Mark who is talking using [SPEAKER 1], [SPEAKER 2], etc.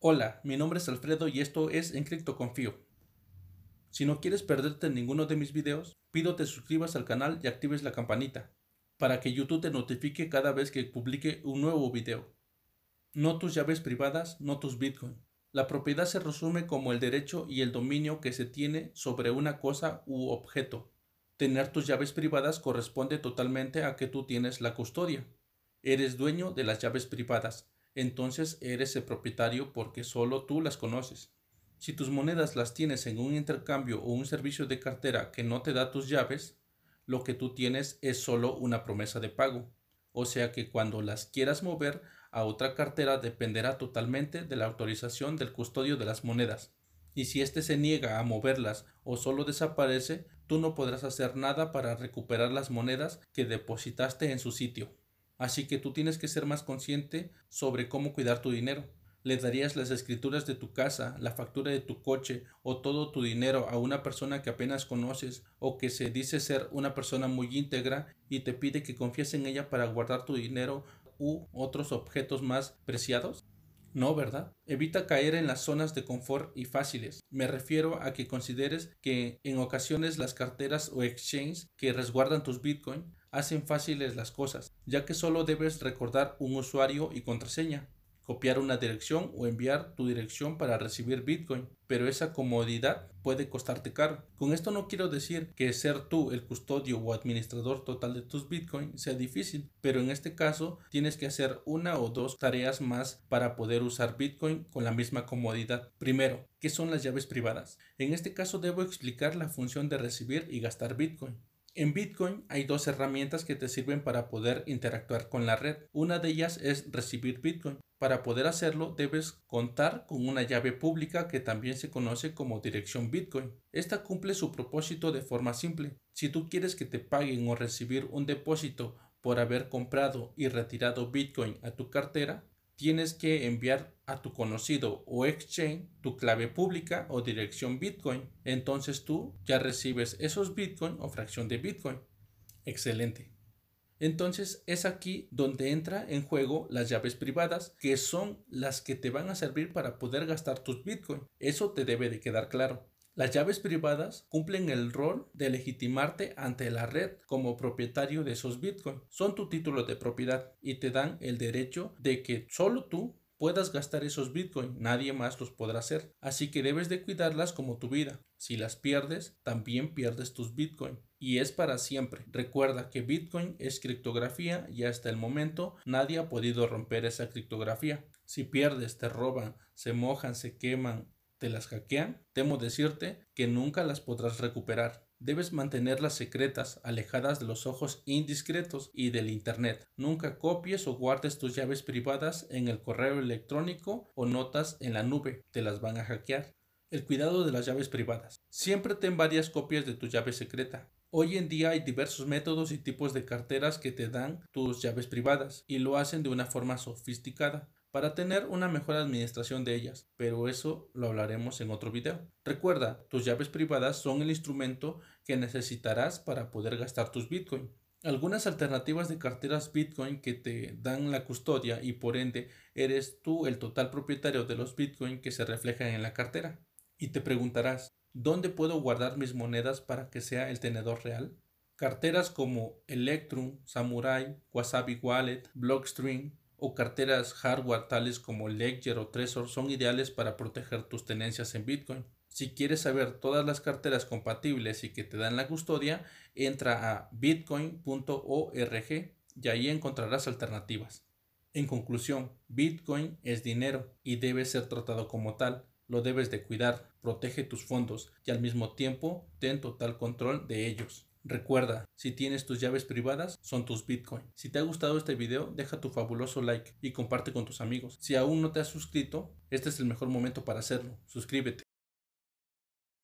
[SPEAKER 1] Hola, mi nombre es Alfredo y esto es En Cripto Confío. Si no quieres perderte ninguno de mis videos, pido te suscribas al canal y actives la campanita, para que YouTube te notifique cada vez que publique un nuevo video. No tus llaves privadas, no tus Bitcoin. La propiedad se resume como el derecho y el dominio que se tiene sobre una cosa u objeto. Tener tus llaves privadas corresponde totalmente a que tú tienes la custodia. Eres dueño de las llaves privadas entonces eres el propietario porque solo tú las conoces. Si tus monedas las tienes en un intercambio o un servicio de cartera que no te da tus llaves, lo que tú tienes es solo una promesa de pago. O sea que cuando las quieras mover a otra cartera dependerá totalmente de la autorización del custodio de las monedas. Y si éste se niega a moverlas o solo desaparece, tú no podrás hacer nada para recuperar las monedas que depositaste en su sitio. Así que tú tienes que ser más consciente sobre cómo cuidar tu dinero. ¿Le darías las escrituras de tu casa, la factura de tu coche o todo tu dinero a una persona que apenas conoces o que se dice ser una persona muy íntegra y te pide que confíes en ella para guardar tu dinero u otros objetos más preciados? No, ¿verdad? Evita caer en las zonas de confort y fáciles. Me refiero a que consideres que en ocasiones las carteras o exchanges que resguardan tus bitcoin hacen fáciles las cosas, ya que solo debes recordar un usuario y contraseña, copiar una dirección o enviar tu dirección para recibir Bitcoin, pero esa comodidad puede costarte caro. Con esto no quiero decir que ser tú el custodio o administrador total de tus Bitcoin sea difícil, pero en este caso tienes que hacer una o dos tareas más para poder usar Bitcoin con la misma comodidad. Primero, ¿qué son las llaves privadas? En este caso debo explicar la función de recibir y gastar Bitcoin. En Bitcoin hay dos herramientas que te sirven para poder interactuar con la red. Una de ellas es recibir Bitcoin. Para poder hacerlo debes contar con una llave pública que también se conoce como dirección Bitcoin. Esta cumple su propósito de forma simple. Si tú quieres que te paguen o recibir un depósito por haber comprado y retirado Bitcoin a tu cartera, tienes que enviar a tu conocido o exchange tu clave pública o dirección Bitcoin. Entonces tú ya recibes esos Bitcoin o fracción de Bitcoin. Excelente. Entonces es aquí donde entra en juego las llaves privadas, que son las que te van a servir para poder gastar tus Bitcoin. Eso te debe de quedar claro. Las llaves privadas cumplen el rol de legitimarte ante la red como propietario de esos bitcoins. Son tu título de propiedad y te dan el derecho de que solo tú puedas gastar esos bitcoins, nadie más los podrá hacer. Así que debes de cuidarlas como tu vida. Si las pierdes, también pierdes tus bitcoins. Y es para siempre. Recuerda que bitcoin es criptografía y hasta el momento nadie ha podido romper esa criptografía. Si pierdes, te roban, se mojan, se queman te las hackean, temo decirte que nunca las podrás recuperar. Debes mantenerlas secretas, alejadas de los ojos indiscretos y del Internet. Nunca copies o guardes tus llaves privadas en el correo electrónico o notas en la nube, te las van a hackear. El cuidado de las llaves privadas. Siempre ten varias copias de tu llave secreta. Hoy en día hay diversos métodos y tipos de carteras que te dan tus llaves privadas y lo hacen de una forma sofisticada para tener una mejor administración de ellas, pero eso lo hablaremos en otro video. Recuerda, tus llaves privadas son el instrumento que necesitarás para poder gastar tus Bitcoin. Algunas alternativas de carteras Bitcoin que te dan la custodia y por ende eres tú el total propietario de los Bitcoin que se reflejan en la cartera. Y te preguntarás, ¿dónde puedo guardar mis monedas para que sea el tenedor real? Carteras como Electrum, Samurai, Wasabi Wallet, Blockstream, o carteras hardware tales como Ledger o Trezor son ideales para proteger tus tenencias en Bitcoin. Si quieres saber todas las carteras compatibles y que te dan la custodia, entra a bitcoin.org y ahí encontrarás alternativas. En conclusión, Bitcoin es dinero y debe ser tratado como tal. Lo debes de cuidar, protege tus fondos y al mismo tiempo ten total control de ellos. Recuerda, si tienes tus llaves privadas, son tus Bitcoin. Si te ha gustado este video, deja tu fabuloso like y comparte con tus amigos. Si aún no te has suscrito, este es el mejor momento para hacerlo. Suscríbete.